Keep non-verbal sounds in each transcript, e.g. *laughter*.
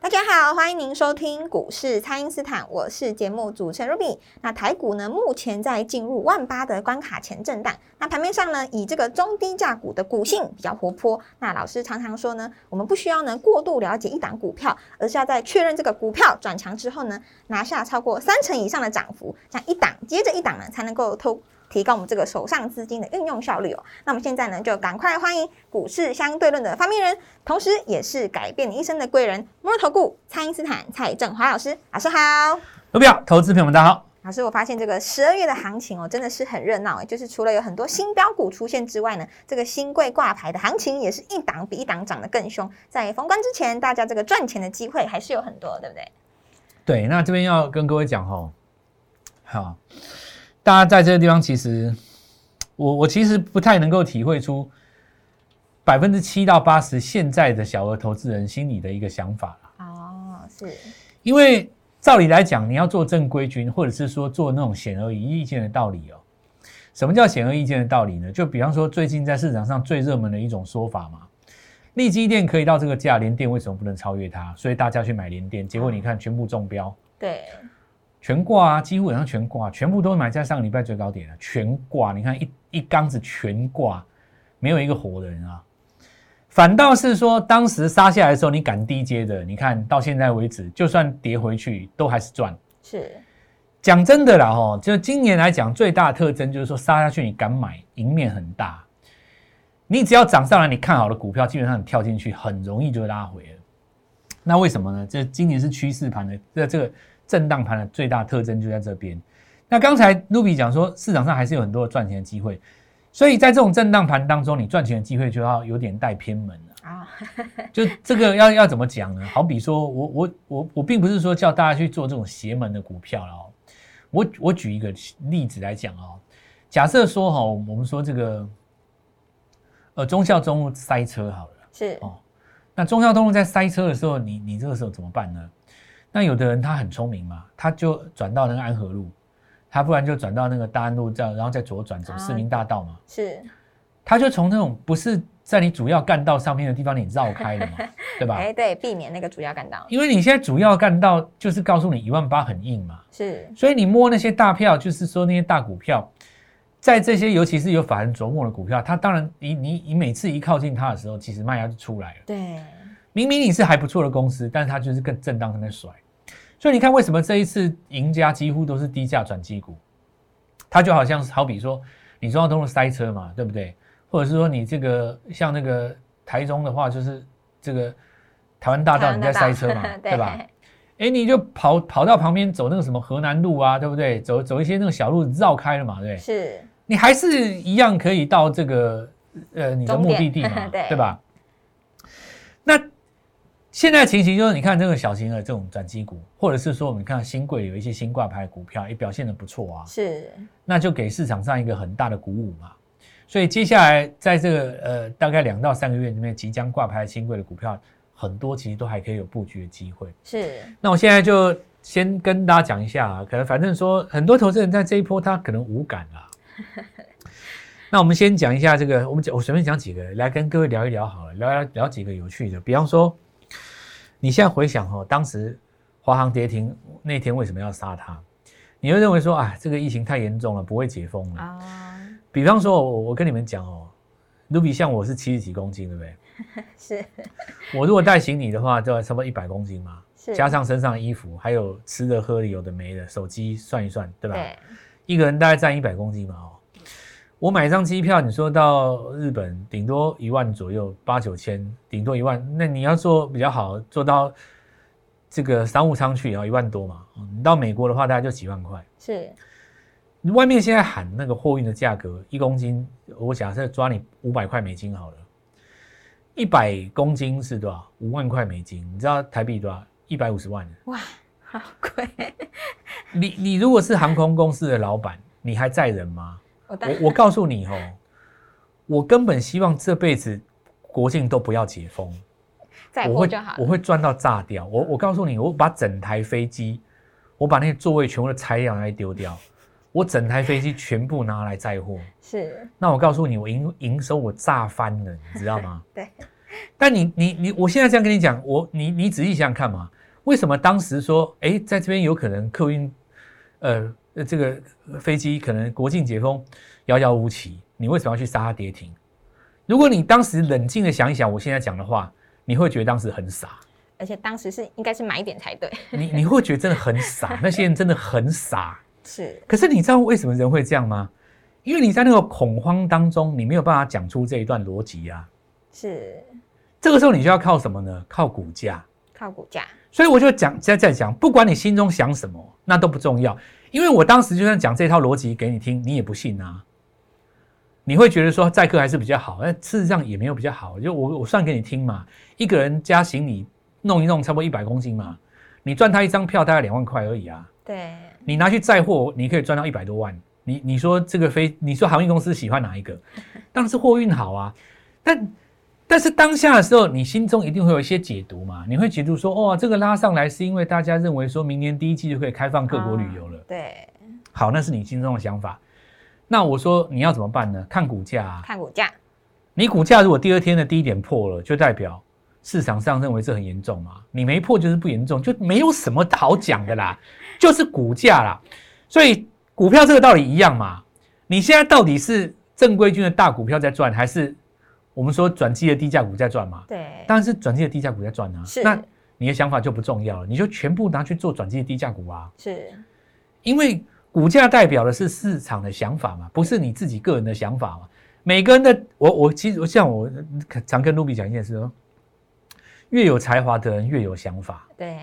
大家好，欢迎您收听股市蔡因斯坦，我是节目主持人 Ruby。那台股呢，目前在进入万八的关卡前震荡。那盘面上呢，以这个中低价股的股性比较活泼。那老师常常说呢，我们不需要呢过度了解一档股票，而是要在确认这个股票转强之后呢，拿下超过三成以上的涨幅，这样一档接着一档呢，才能够透。提高我们这个手上资金的运用效率哦。那我们现在呢，就赶快欢迎股市相对论的发明人，同时也是改变你一生的贵人——摩尔投顾蔡因斯坦蔡振华老师。老师好，卢表投资朋友们大家好。老师，我发现这个十二月的行情哦，真的是很热闹就是除了有很多新标股出现之外呢，这个新贵挂牌的行情也是一档比一档涨得更凶。在封关之前，大家这个赚钱的机会还是有很多，对不对？对，那这边要跟各位讲哦，好。大家在这个地方，其实我我其实不太能够体会出百分之七到八十现在的小额投资人心里的一个想法了。哦，是因为照理来讲，你要做正规军，或者是说做那种显而易见的道理哦。什么叫显而易见的道理呢？就比方说，最近在市场上最热门的一种说法嘛，利基店可以到这个价，连电为什么不能超越它？所以大家去买连电，结果你看全部中标。对。全挂啊，几乎好像全挂，全部都买在上个礼拜最高点了。全挂，你看一一缸子全挂，没有一个活的人啊。反倒是说，当时杀下来的时候，你敢低接的，你看到现在为止，就算跌回去，都还是赚。是，讲真的啦，哦，就今年来讲，最大的特征就是说，杀下去你敢买，赢面很大。你只要涨上来，你看好的股票，基本上你跳进去，很容易就拉回了。那为什么呢？这今年是趋势盘的，这这个。震荡盘的最大特征就在这边。那刚才 Ruby 讲说，市场上还是有很多赚钱的机会，所以在这种震荡盘当中，你赚钱的机会就要有点带偏门了啊。*laughs* 就这个要要怎么讲呢？好比说我我我我并不是说叫大家去做这种邪门的股票了哦。我我举一个例子来讲哦，假设说哈，我们说这个呃中孝中路塞车好了，是哦。那中孝东路在塞车的时候，你你这个时候怎么办呢？那有的人他很聪明嘛，他就转到那个安和路，他不然就转到那个大安路这样，然后再左转走市民大道嘛。*laughs* 是，他就从那种不是在你主要干道上面的地方你绕开了嘛，对吧？哎，对，避免那个主要干道。因为你现在主要干道就是告诉你一万八很硬嘛，是，所以你摸那些大票，就是说那些大股票，在这些尤其是有法人琢磨的股票，它当然你你你每次一靠近它的时候，其实卖压就出来了。对。明明你是还不错的公司，但是它就是更震荡在那甩，所以你看为什么这一次赢家几乎都是低价转机股？它就好像是好比说你中央通路塞车嘛，对不对？或者是说你这个像那个台中的话，就是这个台湾大道你在塞车嘛，*laughs* 对吧？哎，你就跑跑到旁边走那个什么河南路啊，对不对？走走一些那个小路绕开了嘛，对？是，你还是一样可以到这个呃你的目的地嘛，*laughs* 对吧？那。现在情形就是，你看这个小型的这种转机股，或者是说我们看新贵有一些新挂牌股票也表现的不错啊，是，那就给市场上一个很大的鼓舞嘛。所以接下来在这个呃大概两到三个月里面，即将挂牌新贵的股票很多，其实都还可以有布局的机会。是，那我现在就先跟大家讲一下啊，可能反正说很多投资人在这一波他可能无感啊。*laughs* 那我们先讲一下这个，我们讲我随便讲几个来跟各位聊一聊好了，聊聊聊几个有趣的，比方说。你现在回想哦，当时华航跌停那天为什么要杀它？你会认为说啊，这个疫情太严重了，不会解封了啊。比方说，我我跟你们讲哦，卢比像我是七十几公斤，对不对？*laughs* 是。我如果带行李的话，就要差不多一百公斤嘛，加上身上的衣服，还有吃的喝的有的没的，手机算一算，对吧？对。一个人大概占一百公斤嘛，哦。我买一张机票，你说到日本顶多一万左右，八九千，顶多一万。那你要做比较好，做到这个商务舱去也要一万多嘛。你到美国的话，大概就几万块。是，外面现在喊那个货运的价格，一公斤，我假设抓你五百块美金好了，一百公斤是多少？五万块美金。你知道台币多少？一百五十万。哇，好贵。你你如果是航空公司的老板，你还载人吗？我我我告诉你哦，我根本希望这辈子国庆都不要解封，*laughs* 载我会货就好了。我会赚到炸掉。我我告诉你，我把整台飞机，我把那些座位全部都拆掉来丢掉，我整台飞机全部拿来载货。*laughs* 是，那我告诉你，我营营收我炸翻了，你知道吗？*laughs* 对。但你你你，我现在这样跟你讲，我你你仔细想想看嘛，为什么当时说，哎，在这边有可能客运，呃，呃这个飞机可能国境解封遥遥无期，你为什么要去杀它跌停？如果你当时冷静的想一想，我现在讲的话，你会觉得当时很傻，而且当时是应该是买点才对。你 *laughs* 你会觉得真的很傻，那些人真的很傻。*laughs* 是，可是你知道为什么人会这样吗？因为你在那个恐慌当中，你没有办法讲出这一段逻辑啊。是这个时候你就要靠什么呢？靠股价。靠股价。所以我就讲在在讲，不管你心中想什么，那都不重要，因为我当时就算讲这套逻辑给你听，你也不信啊。你会觉得说载客还是比较好，但事实上也没有比较好。就我我算给你听嘛，一个人加行李弄一弄，差不多一百公斤嘛，你赚他一张票大概两万块而已啊。对，你拿去载货，你可以赚到一百多万。你你说这个飞，你说航运公司喜欢哪一个？*laughs* 当然是货运好啊。但但是当下的时候，你心中一定会有一些解读嘛？你会解读说，哦，这个拉上来是因为大家认为说明年第一季就可以开放各国旅游了。对，好，那是你心中的想法。那我说你要怎么办呢？看股价啊。看股价。你股价如果第二天的低点破了，就代表市场上认为这很严重嘛？你没破就是不严重，就没有什么好讲的啦，就是股价啦。所以股票这个道理一样嘛。你现在到底是正规军的大股票在赚，还是我们说转机的低价股在赚嘛？对，当然是转机的低价股在赚啊。是那你的想法就不重要了，你就全部拿去做转机的低价股啊。是因为股价代表的是市场的想法嘛，不是你自己个人的想法嘛。每个人的，我我其实像我常跟卢比讲一件事哦，越有才华的人越有想法，对，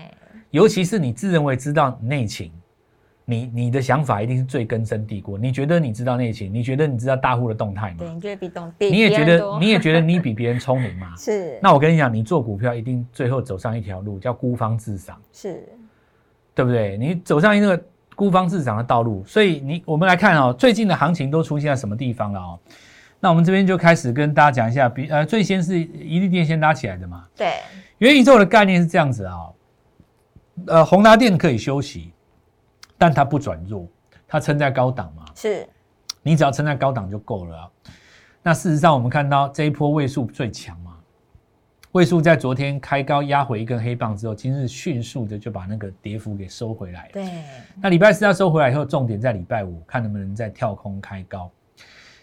尤其是你自认为知道内情，你你的想法一定是最根深蒂固。你觉得你知道内情，你觉得你知道大户的动态对，你觉得比你也觉得你也觉得你比别人聪明嘛？*laughs* 是，那我跟你讲，你做股票一定最后走上一条路，叫孤芳自赏。是对不对？你走上一个孤芳自赏的道路，所以你我们来看哦，最近的行情都出现在什么地方了哦？那我们这边就开始跟大家讲一下，比呃，最先是一利电先拉起来的嘛。对，元宇宙的概念是这样子啊、哦，呃，宏达电可以休息，但它不转弱，它撑在高档嘛，是你只要撑在高档就够了啊。那事实上，我们看到这一波位数最强嘛，位数在昨天开高压回一根黑棒之后，今日迅速的就把那个跌幅给收回来了。对，那礼拜四要收回来以后，重点在礼拜五，看能不能再跳空开高。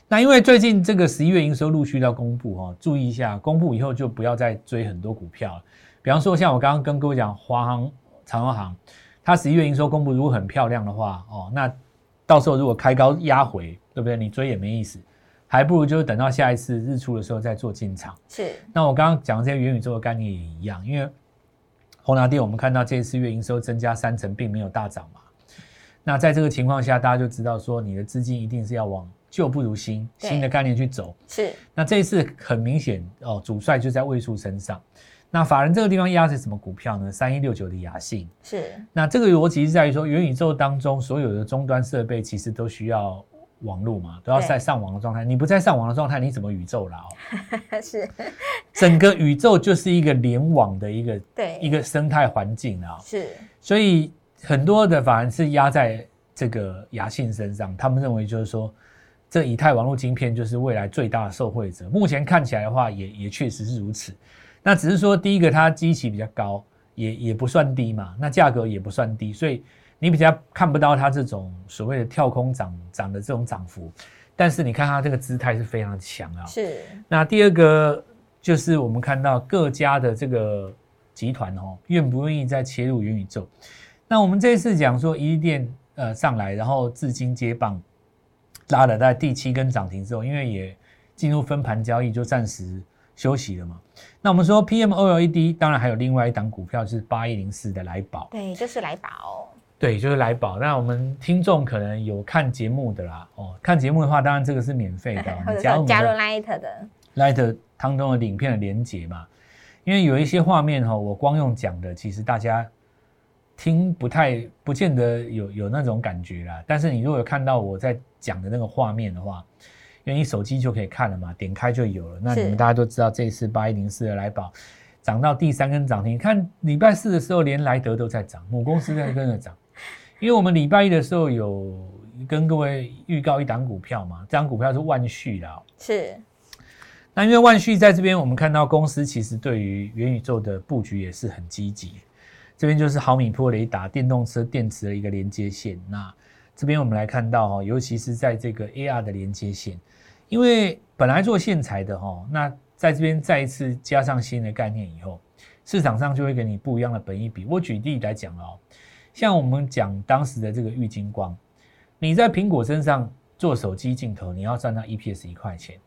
那因为最近这个十一月营收陆续要公布哦，注意一下，公布以后就不要再追很多股票了。比方说，像我刚刚跟各位讲，华航、长荣航，它十一月营收公布如果很漂亮的话，哦，那到时候如果开高压回，对不对？你追也没意思，还不如就是等到下一次日出的时候再做进场。是那我刚刚讲的这些元宇宙的概念也一样，因为宏达电我们看到这一次月营收增加三成，并没有大涨嘛。那在这个情况下，大家就知道说，你的资金一定是要往旧不如新、新的概念去走。是那这一次很明显哦，主帅就在位数身上。那法人这个地方压的是什么股票呢？三一六九的雅信。是那这个逻辑是在于说，元宇宙当中所有的终端设备其实都需要网络嘛，都要在上网的状态。你不在上网的状态，你怎么宇宙啦？哦 *laughs* 是，整个宇宙就是一个联网的一个对，一个生态环境啊，是所以很多的反而是压在这个雅信身上，他们认为就是说，这以太网络晶片就是未来最大的受惠者。目前看起来的话也，也确实是如此。那只是说，第一个它基期比较高，也也不算低嘛，那价格也不算低，所以你比较看不到它这种所谓的跳空涨涨的这种涨幅。但是你看它这个姿态是非常强啊，是那第二个就是我们看到各家的这个集团哦，愿不愿意再切入元宇宙？那我们这次讲说，一利电呃上来，然后至今接棒拉了在第七根涨停之后，因为也进入分盘交易，就暂时休息了嘛。那我们说 PM OLED，当然还有另外一档股票是八一零四的来宝，对，就是来宝，对，就是来宝。那我们听众可能有看节目的啦，哦，看节目的话，当然这个是免费的，*laughs* 或你者加入加入 Light 的，Light 当中的影片的连接嘛，因为有一些画面哈、哦，我光用讲的，其实大家听不太不见得有有那种感觉啦。但是你如果有看到我在讲的那个画面的话，因为你手机就可以看了嘛，点开就有了。那你们大家都知道，这一次八一零四的来宝涨到第三根涨停，看礼拜四的时候连莱德都在涨，母公司在跟着涨。因为我们礼拜一的时候有跟各位预告一档股票嘛，这档股票是万旭啦。是。那因为万旭在这边，我们看到公司其实对于元宇宙的布局也是很积极。这边就是毫米波雷达电动车电池的一个连接线。那这边我们来看到哈，尤其是在这个 AR 的连接线，因为本来做线材的哈，那在这边再一次加上新的概念以后，市场上就会给你不一样的本益比。我举例来讲哦，像我们讲当时的这个玉金光，你在苹果身上做手机镜头，你要赚到 EPS 一块钱。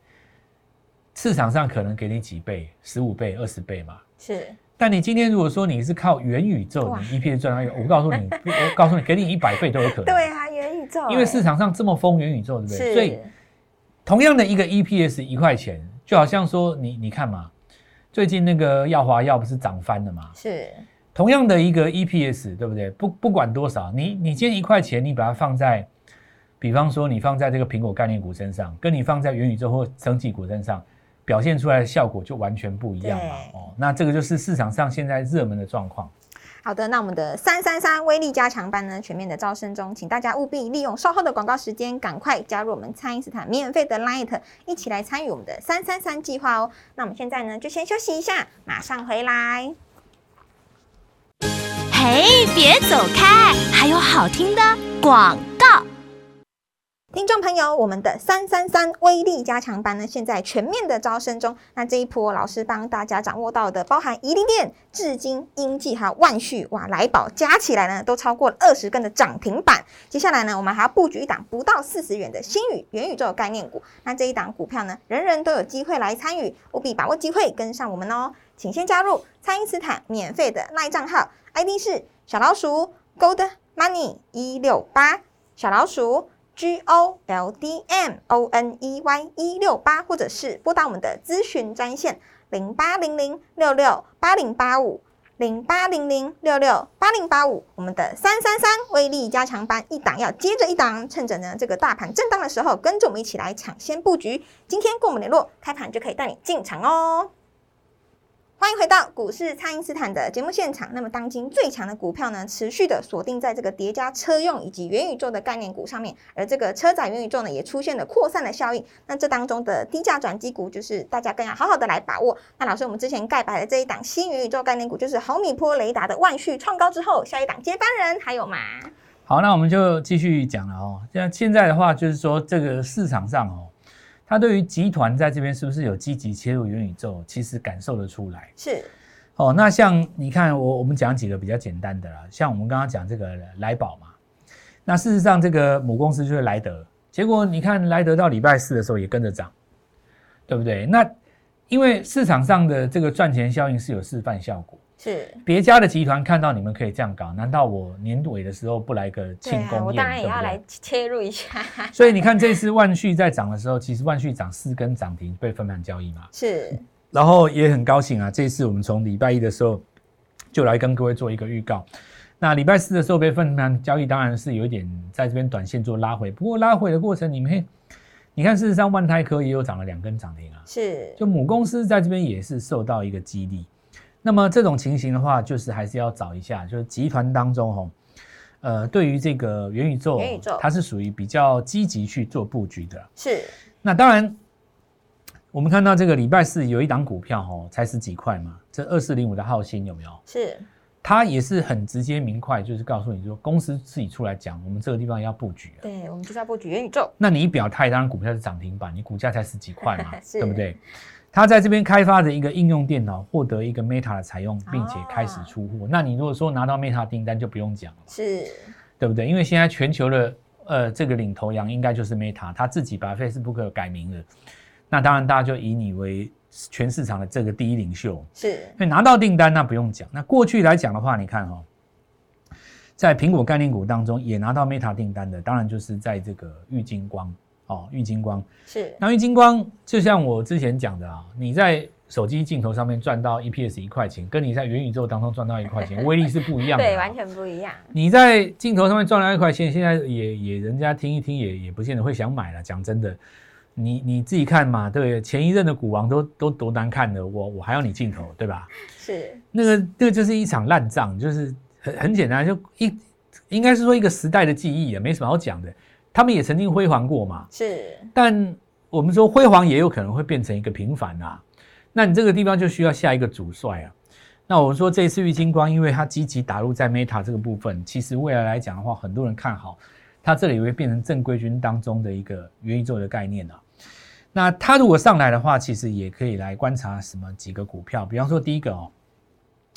市场上可能给你几倍，十五倍、二十倍嘛。是。但你今天如果说你是靠元宇宙，你 EPS 赚到一，我告诉你，*laughs* 我告诉你，给你一百倍都有可能。对啊，元宇宙。因为市场上这么疯元宇宙，对不对？所以同样的一个 EPS 一块钱，就好像说你你看嘛，最近那个耀华药不是涨翻了嘛？是。同样的一个 EPS，对不对？不不管多少，你你今天一块钱，你把它放在，比方说你放在这个苹果概念股身上，跟你放在元宇宙或升级股身上。表现出来的效果就完全不一样嘛？哦，那这个就是市场上现在热门的状况。好的，那我们的三三三威力加强班呢，全面的招生中，请大家务必利用稍后的广告时间，赶快加入我们蔡因斯坦免费的 Light，一起来参与我们的三三三计划哦。那我们现在呢，就先休息一下，马上回来。哎，别走开，还有好听的广。听众朋友，我们的三三三威力加强班呢，现在全面的招生中。那这一波老师帮大家掌握到的，包含宜林店、至今、英记还有万旭，哇，来宝加起来呢，都超过二十根的涨停板。接下来呢，我们还要布局一档不到四十元的新宇元宇宙概念股。那这一档股票呢，人人都有机会来参与，务必把握机会跟上我们哦。请先加入蔡因斯坦免费的赖账号，ID 是小老鼠 Gold Money 一六八，小老鼠。G O L D M O N E Y 一六八，或者是拨打我们的咨询专线零八零零六六八零八五零八零零六六八零八五。我们的三三三威力加强班一档要接着一档，趁着呢这个大盘震荡的时候，跟着我们一起来抢先布局。今天跟我们联络，开盘就可以带你进场哦。欢迎回到股市，蔡因斯坦的节目现场。那么，当今最强的股票呢，持续的锁定在这个叠加车用以及元宇宙的概念股上面。而这个车载元宇宙呢，也出现了扩散的效应。那这当中的低价转机股，就是大家更要好好的来把握。那老师，我们之前盖白的这一档新元宇宙概念股，就是毫米波雷达的万旭创高之后，下一档接班人还有吗？好，那我们就继续讲了哦。像现在的话，就是说这个市场上哦。他对于集团在这边是不是有积极切入元宇宙，其实感受得出来。是，哦，那像你看，我我们讲几个比较简单的啦，像我们刚刚讲这个来宝嘛，那事实上这个母公司就是莱德，结果你看莱德到礼拜四的时候也跟着涨，对不对？那因为市场上的这个赚钱效应是有示范效果。是别家的集团看到你们可以这样搞，难道我年尾的时候不来个庆功宴？我当然也要来切入一下。所以你看这次万旭在涨的时候，其实万旭涨四根涨停被分盘交易嘛。是，然后也很高兴啊，这次我们从礼拜一的时候就来跟各位做一个预告。那礼拜四的时候被分盘交易，当然是有一点在这边短线做拉回。不过拉回的过程里面，你看事实上万泰科也有涨了两根涨停啊。是，就母公司在这边也是受到一个激励。那么这种情形的话，就是还是要找一下，就是集团当中吼，呃，对于这个元宇宙，元宇宙它是属于比较积极去做布局的。是。那当然，我们看到这个礼拜四有一档股票吼，才十几块嘛，这二四零五的浩鑫有没有？是。它也是很直接明快，就是告诉你说，公司自己出来讲，我们这个地方要布局。对，我们就是要布局元宇宙。那你一表态，当然股票是涨停板，你股价才十几块嘛，*laughs* 对不对？他在这边开发的一个应用电脑，获得一个 Meta 的采用，并且开始出货。那你如果说拿到 Meta 订单，就不用讲了，是，对不对？因为现在全球的呃这个领头羊应该就是 Meta，他自己把 Facebook 改名了。那当然大家就以你为全市场的这个第一领袖，是。所以拿到订单那不用讲。那过去来讲的话，你看哈，在苹果概念股当中也拿到 Meta 订单的，当然就是在这个玉金光。哦，玉金光是，那玉金光就像我之前讲的啊，你在手机镜头上面赚到 EPS 一块钱，跟你在元宇宙当中赚到一块钱，威力是不一样的。对，完全不一样。你在镜头上面赚了一块钱，现在也也人家听一听也也不见得会想买了。讲真的，你你自己看嘛，对，前一任的股王都都多难看的，我我还要你镜头，对吧？是那个那个就是一场烂仗，就是很很简单，就一应该是说一个时代的记忆也，没什么好讲的。他们也曾经辉煌过嘛，是，但我们说辉煌也有可能会变成一个平凡啊。那你这个地方就需要下一个主帅啊。那我们说这次玉金光，因为它积极打入在 Meta 这个部分，其实未来来讲的话，很多人看好它这里会变成正规军当中的一个元宇宙的概念啊。那它如果上来的话，其实也可以来观察什么几个股票，比方说第一个哦，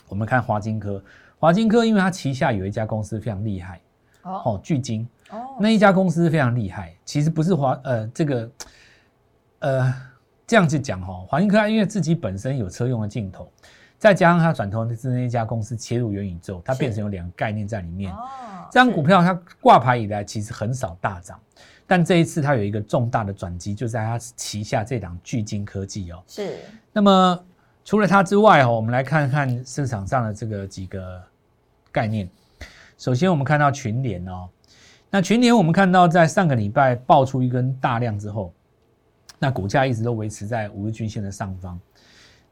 我们看华金科，华金科因为它旗下有一家公司非常厉害哦，巨金哦，那一家公司非常厉害，其实不是华呃这个呃。这样子讲哈，华英科它因为自己本身有车用的镜头，再加上它转投是那一家公司切入元宇宙，它变成有两个概念在里面。哦，这张股票它挂牌以来其实很少大涨，但这一次它有一个重大的转机，就在它旗下这档巨晶科技哦。是。那么除了它之外哦，我们来看看市场上的这个几个概念。首先我们看到群联哦，那群联我们看到在上个礼拜爆出一根大量之后。那股价一直都维持在五日均线的上方，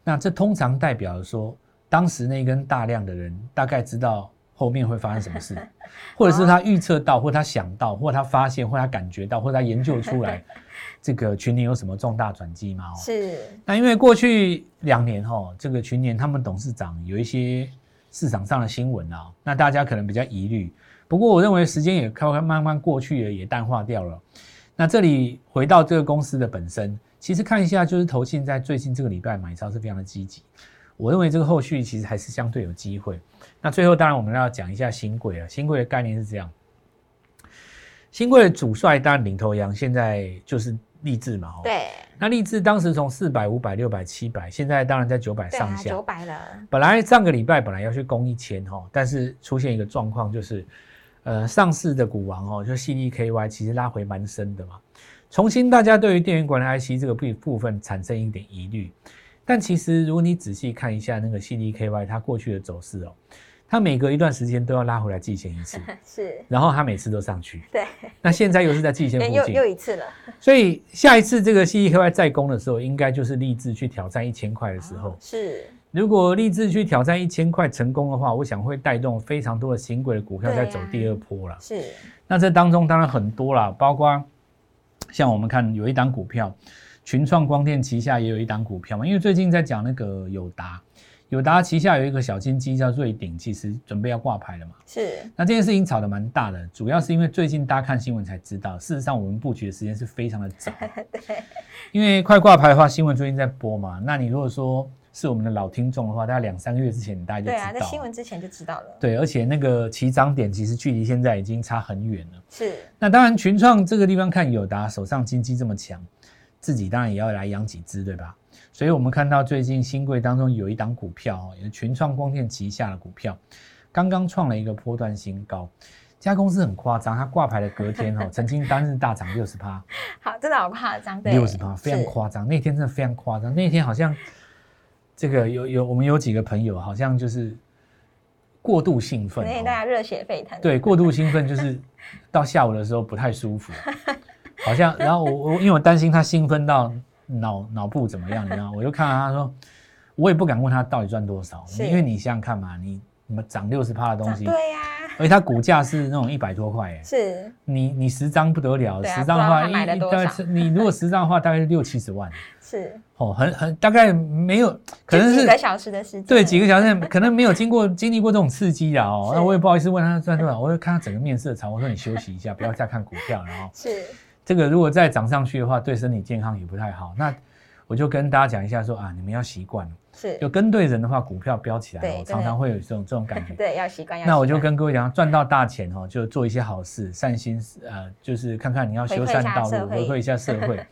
那这通常代表说，当时那根大量的人大概知道后面会发生什么事，*laughs* 或者是他预测到，或他想到，或他发现，或他感觉到，或他研究出来，*laughs* 这个群年有什么重大转机吗？是。那因为过去两年哈，这个群年他们董事长有一些市场上的新闻啊，那大家可能比较疑虑。不过我认为时间也快快慢慢过去了，也淡化掉了。那这里回到这个公司的本身，其实看一下，就是投信在最近这个礼拜买超是非常的积极。我认为这个后续其实还是相对有机会。那最后当然我们要讲一下新贵啊，新贵的概念是这样，新贵的主帅当然领头羊，现在就是立志嘛。对。那立志当时从四百、五百、六百、七百，现在当然在九百上下。九百了。本来上个礼拜本来要去攻一千哈，但是出现一个状况就是。呃，上市的股王哦，就 CDKY，其实拉回蛮深的嘛。重新，大家对于电源管理 IC 这个部部分产生一点疑虑，但其实如果你仔细看一下那个 CDKY 它过去的走势哦，它每隔一段时间都要拉回来季线一次，*laughs* 是，然后它每次都上去，对。*laughs* 那现在又是在季线附近，*laughs* 又又一次了。所以下一次这个 CDKY 再攻的时候，应该就是立志去挑战一千块的时候，是。如果立志去挑战一千块成功的话，我想会带动非常多的新贵的股票在走第二波了。是，那这当中当然很多啦，包括像我们看有一档股票，群创光电旗下也有一档股票嘛，因为最近在讲那个友达，友达旗下有一个小金鸡叫瑞鼎，其实准备要挂牌了嘛。是，那这件事情炒得蛮大的，主要是因为最近大家看新闻才知道，事实上我们布局的时间是非常的早。*laughs* 对，因为快挂牌的话，新闻最近在播嘛，那你如果说。是我们的老听众的话，大概两三个月之前，大家就知道。对啊，在新闻之前就知道了。对，而且那个起涨点其实距离现在已经差很远了。是。那当然，群创这个地方看友达手上经济这么强，自己当然也要来养几只，对吧？所以我们看到最近新贵当中有一档股票，也是群创光电旗下的股票，刚刚创了一个波段新高。这家公司很夸张，它挂牌的隔天哦，*laughs* 曾经单日大涨六十趴。好，真的好夸张。六十趴，非常夸张。那天真的非常夸张，那天好像。这个有有我们有几个朋友好像就是过度兴奋，所以大家热血沸腾。对，过度兴奋就是到下午的时候不太舒服，*laughs* 好像然后我我因为我担心他兴奋到脑脑部怎么样，你知道，我就看到他说，我也不敢问他到底赚多少，因为你想想看嘛，你涨六十趴的东西，对呀，而且它股价是那种一百多块，是，你你十张不得了，十张的话一，大概是你如果十张的话，大概是六七十万。是。哦，很很大概没有，可能是几个小时的时间，对，几个小时可能没有经过 *laughs* 经历过这种刺激的。哦，那我也不好意思问他赚多少，我就看他整个面色长，*laughs* 我说你休息一下，不要再看股票了哦。是。这个，如果再涨上去的话，对身体健康也不太好。那我就跟大家讲一下，说啊，你们要习惯了，是就跟对人的话，股票飙起来，常常会有这种这种感觉。*laughs* 对，要习惯。那我就跟各位讲，赚到大钱哦，就做一些好事，善心呃，就是看看你要修缮道路，回馈一下社会。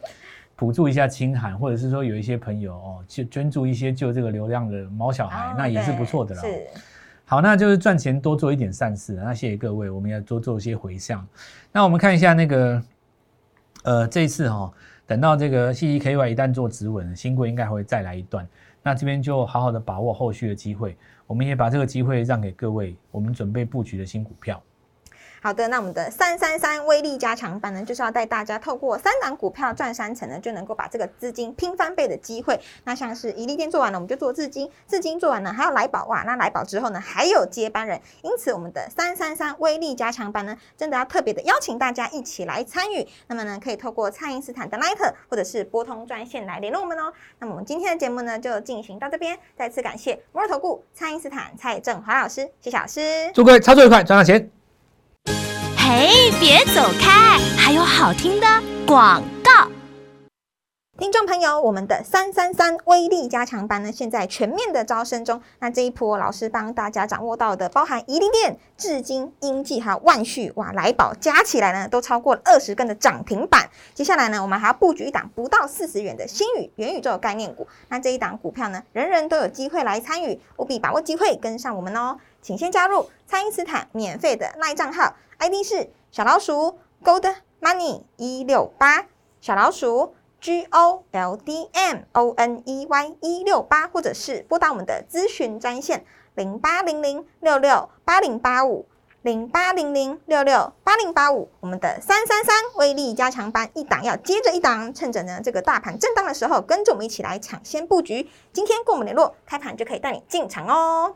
补助一下清寒，或者是说有一些朋友哦，捐捐助一些救这个流浪的猫小孩，那也是不错的啦。是，好，那就是赚钱多做一点善事。那谢谢各位，我们要多做一些回向。那我们看一下那个，呃，这一次哈，等到这个 C E K Y 一旦做止稳，新贵应该会再来一段。那这边就好好的把握后续的机会，我们也把这个机会让给各位，我们准备布局的新股票。好的，那我们的三三三威力加强版呢，就是要带大家透过三档股票赚三成呢，就能够把这个资金拼翻倍的机会。那像是一利店做完了，我们就做资金；资金做完了，还有来宝哇。那来宝之后呢，还有接班人。因此，我们的三三三威力加强版呢，真的要特别的邀请大家一起来参与。那么呢，可以透过蔡因斯坦的 Line 或者是拨通专线来联络我们哦。那么我们今天的节目呢，就进行到这边。再次感谢摩尔投顾蔡因斯坦蔡振华老师，谢谢老师。祝各位操作愉快，赚到钱。嘿，别走开！还有好听的广告。听众朋友，我们的三三三威力加强班呢，现在全面的招生中。那这一波老师帮大家掌握到的，包含宜利店、至今、英记还有万旭、哇来宝，加起来呢，都超过了二十根的涨停板。接下来呢，我们还要布局一档不到四十元的新宇元宇宙概念股。那这一档股票呢，人人都有机会来参与，务必把握机会，跟上我们哦。请先加入蔡因斯坦免费的赖账号，ID 是小老鼠 Gold Money 一六八，小老鼠 G O L D M O N E Y 一六八，或者是拨打我们的咨询专线零八零零六六八零八五零八零零六六八零八五。我们的三三三威力加强班一档要接着一档，趁着呢这个大盘震荡的时候，跟着我们一起来抢先布局。今天跟我们联络，开盘就可以带你进场哦。